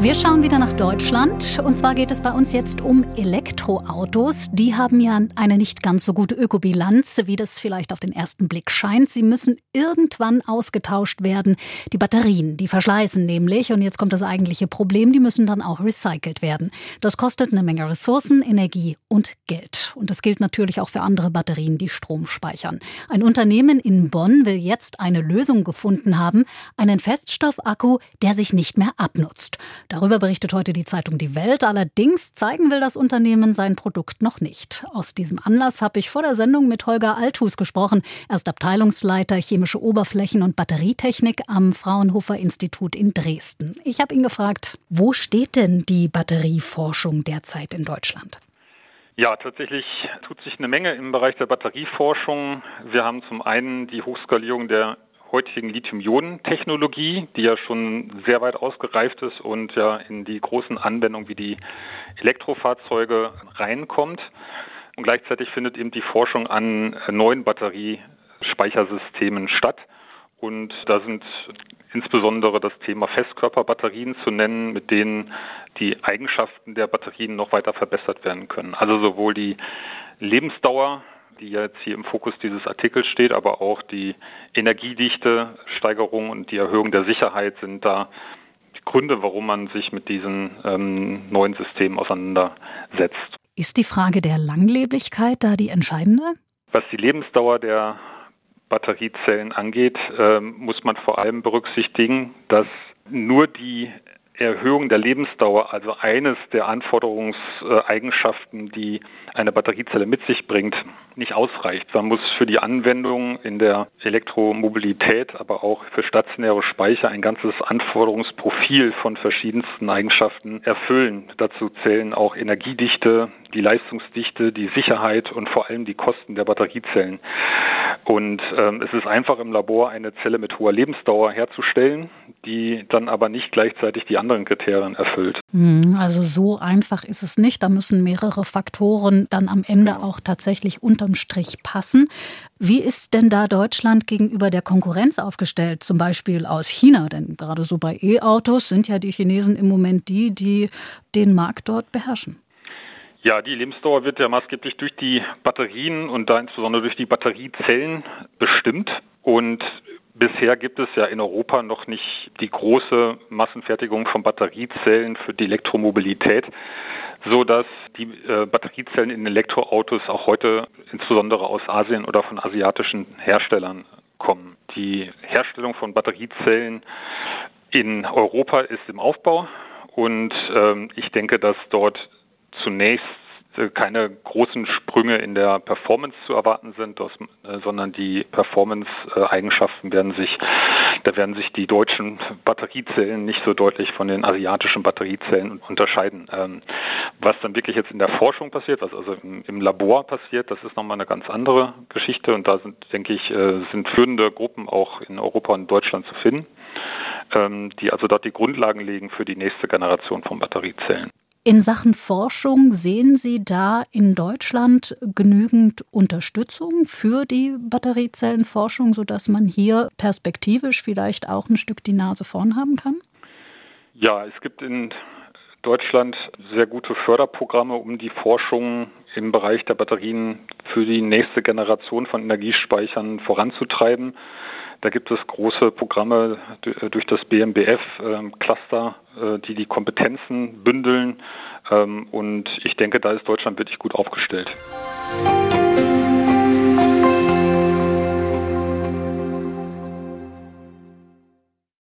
Wir schauen wieder nach Deutschland und zwar geht es bei uns jetzt um Elektroautos. Die haben ja eine nicht ganz so gute Ökobilanz, wie das vielleicht auf den ersten Blick scheint. Sie müssen irgendwann ausgetauscht werden. Die Batterien, die verschleißen nämlich und jetzt kommt das eigentliche Problem, die müssen dann auch recycelt werden. Das kostet eine Menge Ressourcen, Energie und Geld. Und das gilt natürlich auch für andere Batterien, die Strom speichern. Ein Unternehmen in Bonn will jetzt eine Lösung gefunden haben, einen Feststoffakku, der sich nicht mehr abnutzt. Darüber berichtet heute die Zeitung Die Welt. Allerdings zeigen will das Unternehmen sein Produkt noch nicht. Aus diesem Anlass habe ich vor der Sendung mit Holger Althus gesprochen. Er ist Abteilungsleiter chemische Oberflächen und Batterietechnik am Fraunhofer Institut in Dresden. Ich habe ihn gefragt, wo steht denn die Batterieforschung derzeit in Deutschland? Ja, tatsächlich tut sich eine Menge im Bereich der Batterieforschung. Wir haben zum einen die Hochskalierung der heutigen Lithium-Ionen-Technologie, die ja schon sehr weit ausgereift ist und ja in die großen Anwendungen wie die Elektrofahrzeuge reinkommt. Und gleichzeitig findet eben die Forschung an neuen Batteriespeichersystemen statt. Und da sind insbesondere das Thema Festkörperbatterien zu nennen, mit denen die Eigenschaften der Batterien noch weiter verbessert werden können. Also sowohl die Lebensdauer die jetzt hier im Fokus dieses Artikels steht, aber auch die Energiedichte, Steigerung und die Erhöhung der Sicherheit sind da die Gründe, warum man sich mit diesen ähm, neuen Systemen auseinandersetzt. Ist die Frage der Langlebigkeit da die entscheidende? Was die Lebensdauer der Batteriezellen angeht, äh, muss man vor allem berücksichtigen, dass nur die Erhöhung der Lebensdauer, also eines der Anforderungseigenschaften, die eine Batteriezelle mit sich bringt, nicht ausreicht. Man muss für die Anwendung in der Elektromobilität, aber auch für stationäre Speicher ein ganzes Anforderungsprofil von verschiedensten Eigenschaften erfüllen. Dazu zählen auch Energiedichte, die Leistungsdichte, die Sicherheit und vor allem die Kosten der Batteriezellen. Und ähm, es ist einfach im Labor eine Zelle mit hoher Lebensdauer herzustellen, die dann aber nicht gleichzeitig die anderen Kriterien erfüllt. Hm, also so einfach ist es nicht. Da müssen mehrere Faktoren dann am Ende genau. auch tatsächlich unterm Strich passen. Wie ist denn da Deutschland gegenüber der Konkurrenz aufgestellt, zum Beispiel aus China? Denn gerade so bei E-Autos sind ja die Chinesen im Moment die, die den Markt dort beherrschen. Ja, die Lebensdauer wird ja maßgeblich durch die Batterien und da insbesondere durch die Batteriezellen bestimmt. Und bisher gibt es ja in Europa noch nicht die große Massenfertigung von Batteriezellen für die Elektromobilität, so dass die äh, Batteriezellen in Elektroautos auch heute insbesondere aus Asien oder von asiatischen Herstellern kommen. Die Herstellung von Batteriezellen in Europa ist im Aufbau und ähm, ich denke, dass dort zunächst keine großen Sprünge in der Performance zu erwarten sind, äh, sondern die Performance-Eigenschaften werden sich, da werden sich die deutschen Batteriezellen nicht so deutlich von den asiatischen Batteriezellen unterscheiden. Ähm, was dann wirklich jetzt in der Forschung passiert, was also im, Labor passiert, das ist nochmal eine ganz andere Geschichte und da sind, denke ich, äh, sind führende Gruppen auch in Europa und Deutschland zu finden, ähm, die also dort die Grundlagen legen für die nächste Generation von Batteriezellen. In Sachen Forschung sehen Sie da in Deutschland genügend Unterstützung für die Batteriezellenforschung, sodass man hier perspektivisch vielleicht auch ein Stück die Nase vorn haben kann? Ja, es gibt in Deutschland sehr gute Förderprogramme, um die Forschung im Bereich der Batterien für die nächste Generation von Energiespeichern voranzutreiben. Da gibt es große Programme durch das BMBF-Cluster, ähm, äh, die die Kompetenzen bündeln. Ähm, und ich denke, da ist Deutschland wirklich gut aufgestellt. Musik